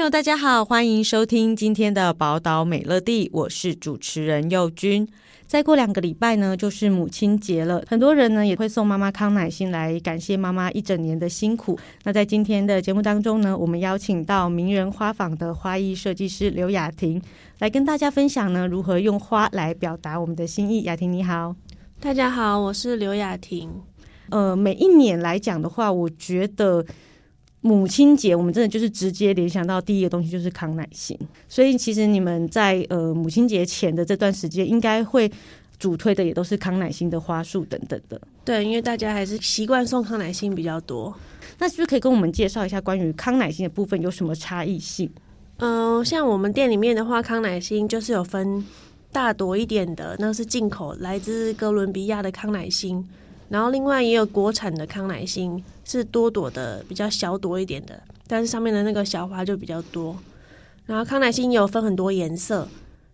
地》。大家好，欢迎收听今天的宝岛美乐蒂，我是主持人佑君。再过两个礼拜呢，就是母亲节了，很多人呢也会送妈妈康乃馨来感谢妈妈一整年的辛苦。那在今天的节目当中呢，我们邀请到名人花坊的花艺设计师刘雅婷来跟大家分享呢，如何用花来表达我们的心意。雅婷你好，大家好，我是刘雅婷。呃，每一年来讲的话，我觉得。母亲节，我们真的就是直接联想到第一个东西就是康乃馨，所以其实你们在呃母亲节前的这段时间，应该会主推的也都是康乃馨的花束等等的。对，因为大家还是习惯送康乃馨比较多。那是不是可以跟我们介绍一下关于康乃馨的部分有什么差异性？嗯、呃，像我们店里面的话，康乃馨就是有分大朵一点的，那是进口来自哥伦比亚的康乃馨。然后另外也有国产的康乃馨，是多朵的，比较小朵一点的，但是上面的那个小花就比较多。然后康乃馨也有分很多颜色，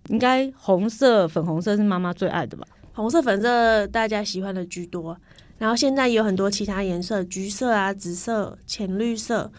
应该红色、粉红色是妈妈最爱的吧？红色、粉色大家喜欢的居多。然后现在也有很多其他颜色，橘色啊、紫色、浅绿色、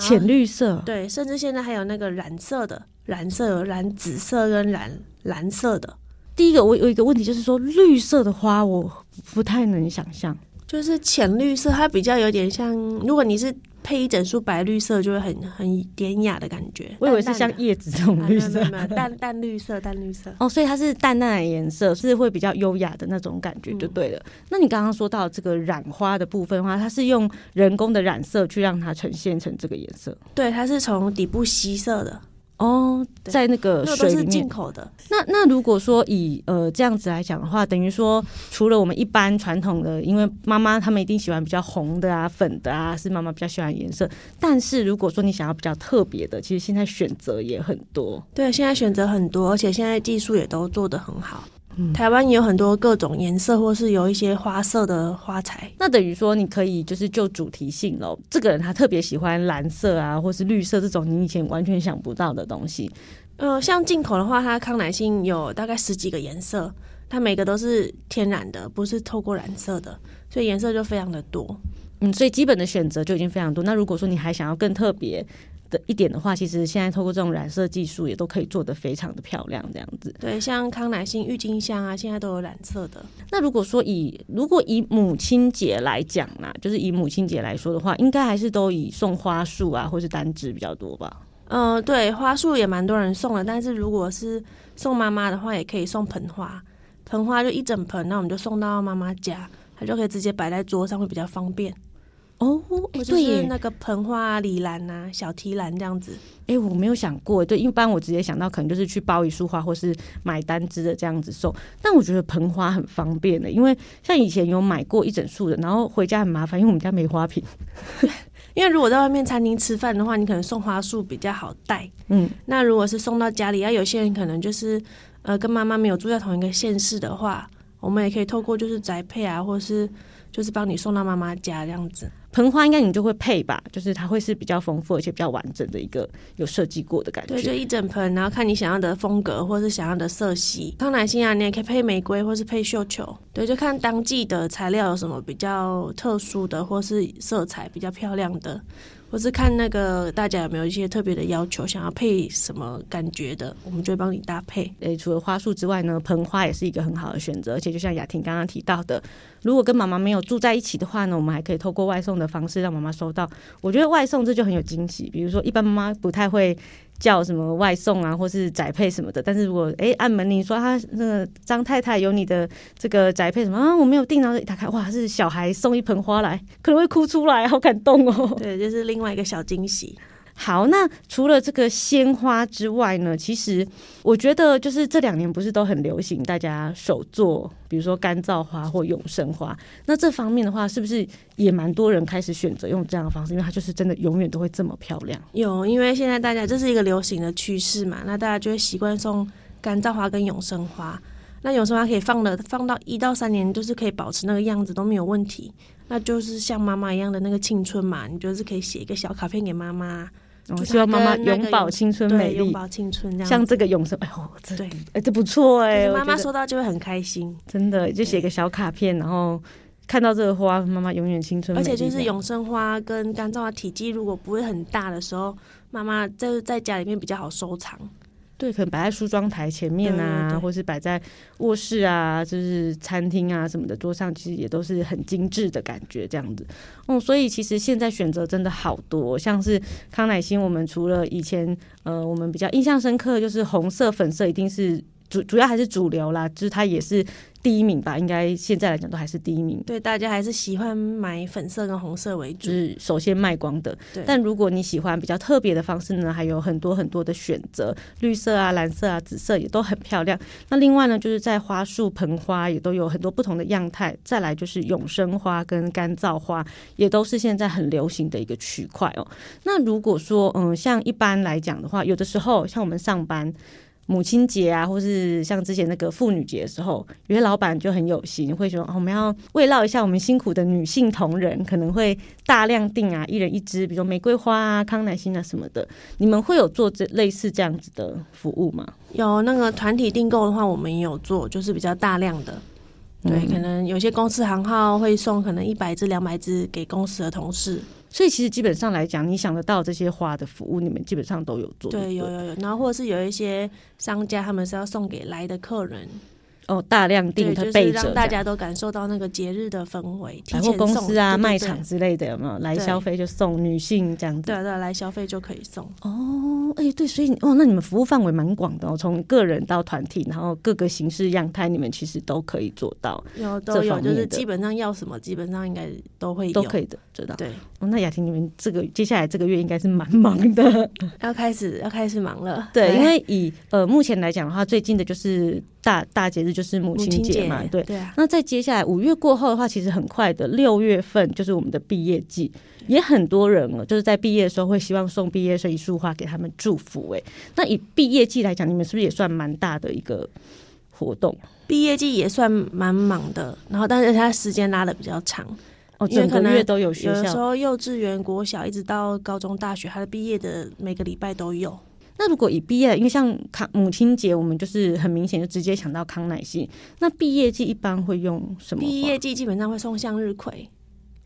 浅绿色，对，甚至现在还有那个染色的，染色有染紫色跟染蓝色的。第一个，我有一个问题，就是说绿色的花我不太能想象，就是浅绿色，它比较有点像，如果你是配一整束白绿色，就会很很典雅的感觉。我以为是像叶子这种绿色，淡淡，啊、淡淡绿色，淡绿色。哦，所以它是淡淡的颜色，是会比较优雅的那种感觉，就对了。嗯、那你刚刚说到这个染花的部分的话，它是用人工的染色去让它呈现成这个颜色？对，它是从底部吸色的。哦，在那个水里面，那都是进口的。那那如果说以呃这样子来讲的话，等于说除了我们一般传统的，因为妈妈他们一定喜欢比较红的啊、粉的啊，是妈妈比较喜欢颜色。但是如果说你想要比较特别的，其实现在选择也很多。对，现在选择很多，而且现在技术也都做得很好。台湾也有很多各种颜色，或是有一些花色的花材。那等于说，你可以就是就主题性喽。这个人他特别喜欢蓝色啊，或是绿色这种你以前完全想不到的东西。呃，像进口的话，它康乃馨有大概十几个颜色，它每个都是天然的，不是透过染色的，所以颜色就非常的多。嗯，所以基本的选择就已经非常多。那如果说你还想要更特别一点的话，其实现在透过这种染色技术，也都可以做得非常的漂亮，这样子。对，像康乃馨、郁金香啊，现在都有染色的。那如果说以如果以母亲节来讲呢，就是以母亲节来说的话，应该还是都以送花束啊，或是单支比较多吧？嗯、呃，对，花束也蛮多人送的，但是如果是送妈妈的话，也可以送盆花，盆花就一整盆，那我们就送到妈妈家，她就可以直接摆在桌上，会比较方便。哦，对，那个盆花、礼篮啊，小提篮这样子。哎，我没有想过，对，一般我直接想到可能就是去包一束花，或是买单支的这样子送。但我觉得盆花很方便的，因为像以前有买过一整束的，然后回家很麻烦，因为我们家没花瓶。因为如果在外面餐厅吃饭的话，你可能送花束比较好带。嗯，那如果是送到家里，啊，有些人可能就是呃跟妈妈没有住在同一个县市的话，我们也可以透过就是宅配啊，或是。就是帮你送到妈妈家这样子，盆花应该你就会配吧，就是它会是比较丰富而且比较完整的一个有设计过的感觉。对，就一整盆，然后看你想要的风格或是想要的色系。康乃馨啊，你也可以配玫瑰或是配绣球。对，就看当季的材料有什么比较特殊的，或是色彩比较漂亮的。或是看那个大家有没有一些特别的要求，想要配什么感觉的，我们就会帮你搭配。诶，除了花束之外呢，盆花也是一个很好的选择。而且就像雅婷刚刚提到的，如果跟妈妈没有住在一起的话呢，我们还可以透过外送的方式让妈妈收到。我觉得外送这就很有惊喜。比如说，一般妈妈不太会。叫什么外送啊，或是宅配什么的。但是如果哎按门铃说他那个张太太有你的这个宅配什么啊，我没有订，然后一打开哇，是小孩送一盆花来，可能会哭出来，好感动哦。对，就是另外一个小惊喜。好，那除了这个鲜花之外呢，其实我觉得就是这两年不是都很流行大家手做，比如说干燥花或永生花。那这方面的话，是不是也蛮多人开始选择用这样的方式？因为它就是真的永远都会这么漂亮。有，因为现在大家这是一个流行的趋势嘛，那大家就会习惯送干燥花跟永生花。那永生花可以放了放到一到三年，就是可以保持那个样子都没有问题。那就是像妈妈一样的那个青春嘛，你就是可以写一个小卡片给妈妈，我、哦、希望妈妈永葆青春美丽，永葆青春这样。像这个永生，哎呦，这对，哎，这不错哎，妈妈收到就会很开心，真的就写个小卡片，然后看到这个花，妈妈永远青春。而且就是永生花跟干燥花体积如果不会很大的时候，妈妈在在家里面比较好收藏。对，可能摆在梳妆台前面啊，对对对，或是摆在卧室啊，就是餐厅啊什么的桌上，其实也都是很精致的感觉，这样子。哦，所以其实现在选择真的好多，像是康乃馨，我们除了以前呃，我们比较印象深刻就是红色、粉色，一定是主主要还是主流啦，就是它也是。第一名吧，应该现在来讲都还是第一名。对，大家还是喜欢买粉色跟红色为主，就是首先卖光的。对，但如果你喜欢比较特别的方式呢，还有很多很多的选择，绿色啊、蓝色啊、紫色也都很漂亮。那另外呢，就是在花束、盆花也都有很多不同的样态。再来就是永生花跟干燥花，也都是现在很流行的一个区块哦。那如果说，嗯，像一般来讲的话，有的时候像我们上班。母亲节啊，或是像之前那个妇女节的时候，有些老板就很有心，会说、哦、我们要慰劳一下我们辛苦的女性同仁，可能会大量订啊，一人一支，比如玫瑰花啊、康乃馨啊什么的。你们会有做这类似这样子的服务吗？有那个团体订购的话，我们也有做，就是比较大量的。对，嗯、可能有些公司行号会送可能一百支、两百支给公司的同事。所以其实基本上来讲，你想得到这些花的服务，你们基本上都有做。对，有有有，然后或者是有一些商家，他们是要送给来的客人。哦，大量订，它就是让大家都感受到那个节日的氛围。百货公司啊，卖场之类的有没有？来消费就送女性这样子。对对，来消费就可以送。哦，哎，对，所以哦，那你们服务范围蛮广的哦，从个人到团体，然后各个形式样态，你们其实都可以做到。有都有，就是基本上要什么，基本上应该都会有都可以的，知道。对。哦，那雅婷，你们这个接下来这个月应该是蛮忙的，要开始要开始忙了。对，因为以呃目前来讲的话，最近的就是。大大节日就是母亲节嘛，对。对啊。那在接下来五月过后的话，其实很快的六月份就是我们的毕业季，也很多人了，就是在毕业的时候会希望送毕业生一束花给他们祝福。哎，那以毕业季来讲，你们是不是也算蛮大的一个活动？毕业季也算蛮忙的，然后但是它时间拉的比较长，哦，整个月都有学校，有时候幼稚园、国小一直到高中、大学，它的毕业的每个礼拜都有。那如果以毕业，因为像康母亲节，我们就是很明显就直接想到康乃馨。那毕业季一般会用什么？毕业季基本上会送向日葵。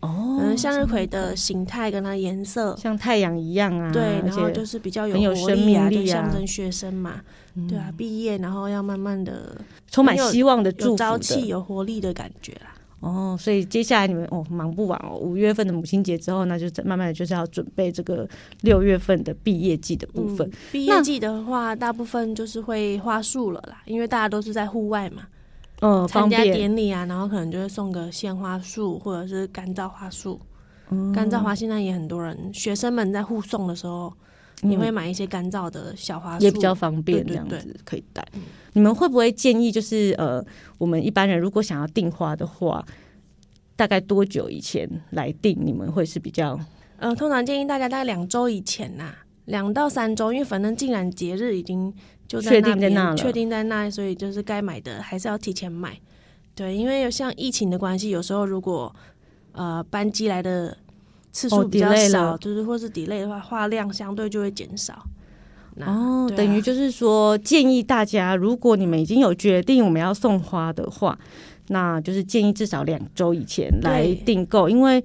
哦，嗯，向日葵的形态跟它颜色像太阳一样啊。对，然后就是比较有活力啊，就象征学生嘛。对啊，毕业然后要慢慢的充满希望的祝福，朝气、有活力的感觉啦。哦，所以接下来你们哦忙不完哦，五月份的母亲节之后，那就慢慢的就是要准备这个六月份的毕业季的部分。毕、嗯、业季的话，大部分就是会花束了啦，因为大家都是在户外嘛，嗯，参加典礼啊，然后可能就会送个鲜花束或者是干燥花束。嗯，干燥花现在也很多人，学生们在护送的时候。你会买一些干燥的小花束，也比较方便，这样子可以带。你们会不会建议，就是呃，我们一般人如果想要订花的话，大概多久以前来订？你们会是比较？呃，通常建议大家大概两周以前呐，两到三周，因为反正既然节日已经就在那边，确定在那了，确定在那，所以就是该买的还是要提前买。对，因为有像疫情的关系，有时候如果呃班机来的。次数比较少，哦、就是或是 delay 的话，花量相对就会减少。哦，啊、等于就是说，建议大家，如果你们已经有决定我们要送花的话，那就是建议至少两周以前来订购，因为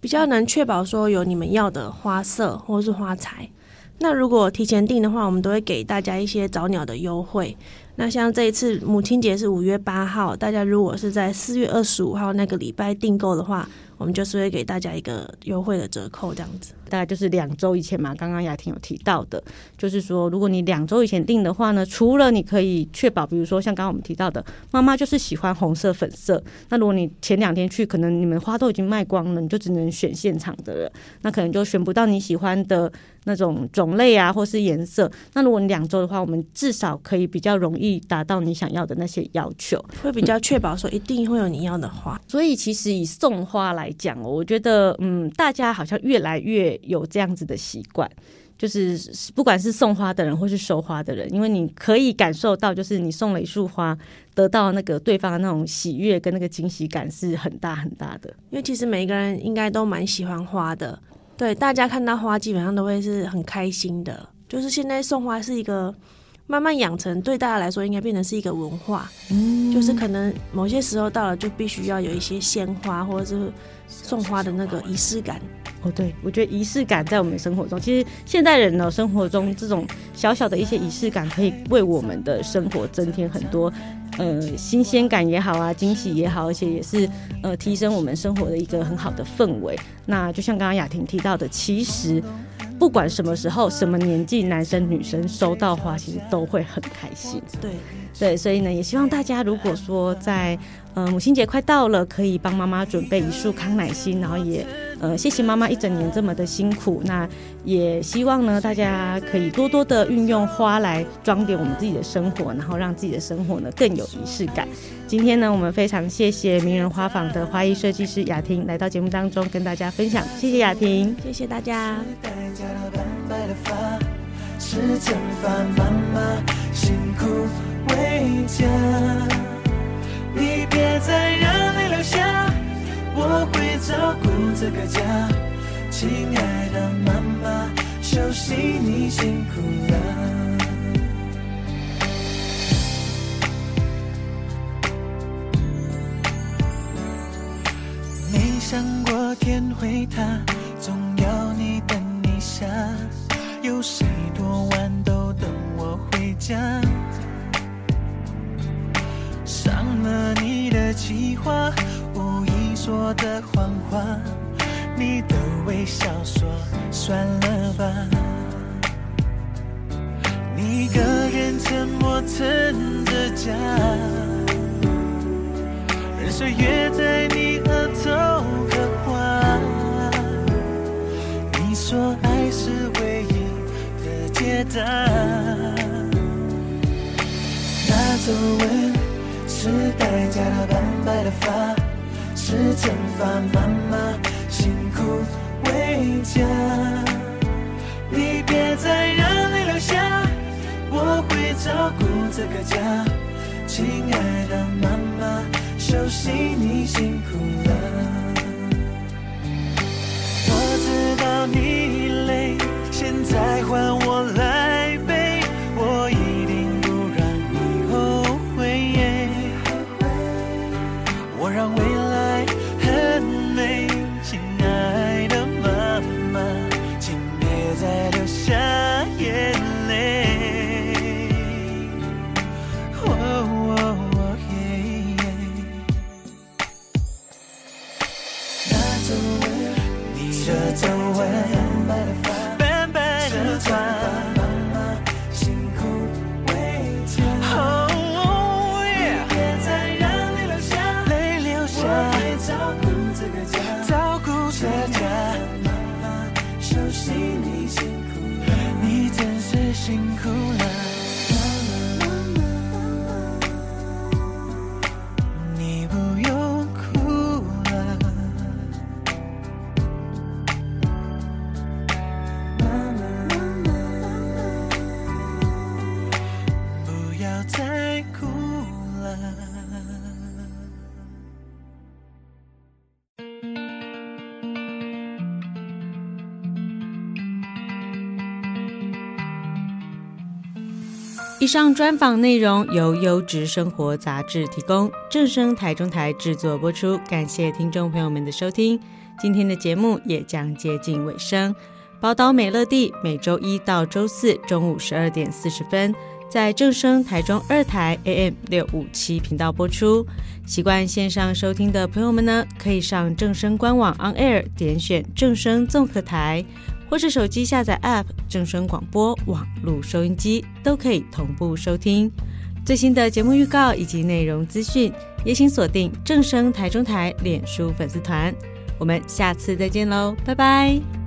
比较能确保说有你们要的花色或是花材。那如果提前订的话，我们都会给大家一些早鸟的优惠。那像这一次母亲节是五月八号，大家如果是在四月二十五号那个礼拜订购的话，我们就是会给大家一个优惠的折扣，这样子。大概就是两周以前嘛，刚刚雅婷有提到的，就是说，如果你两周以前订的话呢，除了你可以确保，比如说像刚刚我们提到的，妈妈就是喜欢红色、粉色，那如果你前两天去，可能你们花都已经卖光了，你就只能选现场的了，那可能就选不到你喜欢的那种种类啊，或是颜色。那如果你两周的话，我们至少可以比较容易达到你想要的那些要求，会比较确保说一定会有你要的花。嗯、所以其实以送花来讲，我觉得嗯，大家好像越来越有这样子的习惯。就是不管是送花的人或是收花的人，因为你可以感受到，就是你送了一束花，得到那个对方的那种喜悦跟那个惊喜感是很大很大的。因为其实每一个人应该都蛮喜欢花的，对，大家看到花基本上都会是很开心的。就是现在送花是一个慢慢养成，对大家来说应该变成是一个文化。嗯，就是可能某些时候到了，就必须要有一些鲜花或者是送花的那个仪式感。哦，对，我觉得仪式感在我们的生活中，其实现代人呢，生活中这种小小的一些仪式感，可以为我们的生活增添很多呃新鲜感也好啊，惊喜也好，而且也是呃提升我们生活的一个很好的氛围。那就像刚刚雅婷提到的，其实不管什么时候、什么年纪，男生女生收到花，其实都会很开心。对对，所以呢，也希望大家如果说在呃母亲节快到了，可以帮妈妈准备一束康乃馨，然后也。呃，谢谢妈妈一整年这么的辛苦，那也希望呢，大家可以多多的运用花来装点我们自己的生活，然后让自己的生活呢更有仪式感。今天呢，我们非常谢谢名人花坊的花艺设计师雅婷来到节目当中跟大家分享，谢谢雅婷，谢谢大家。你别再让泪留下我会照顾这个家，亲爱的妈妈，休息你辛苦了。没想过天会塌，总要你等一下，有谁多晚都等我回家。话无意。说的谎话，你的微笑说算了吧。你一个人沉默撑着家，任岁月在你额头刻画。你说爱是唯一的解答，那皱纹是代价的斑白的发。是惩罚，妈妈辛苦为家，你别再让泪流下，我会照顾这个家，亲爱的妈妈，休息你辛苦了。我知道你累，现在换我来上专访内容由优质生活杂志提供，正声台中台制作播出。感谢听众朋友们的收听，今天的节目也将接近尾声。宝岛美乐蒂每周一到周四中午十二点四十分，在正声台中二台 AM 六五七频道播出。习惯线上收听的朋友们呢，可以上正声官网 On Air 点选正声综合台。或是手机下载 App 正声广播网路收音机都可以同步收听最新的节目预告以及内容资讯，也请锁定正声台中台脸书粉丝团。我们下次再见喽，拜拜。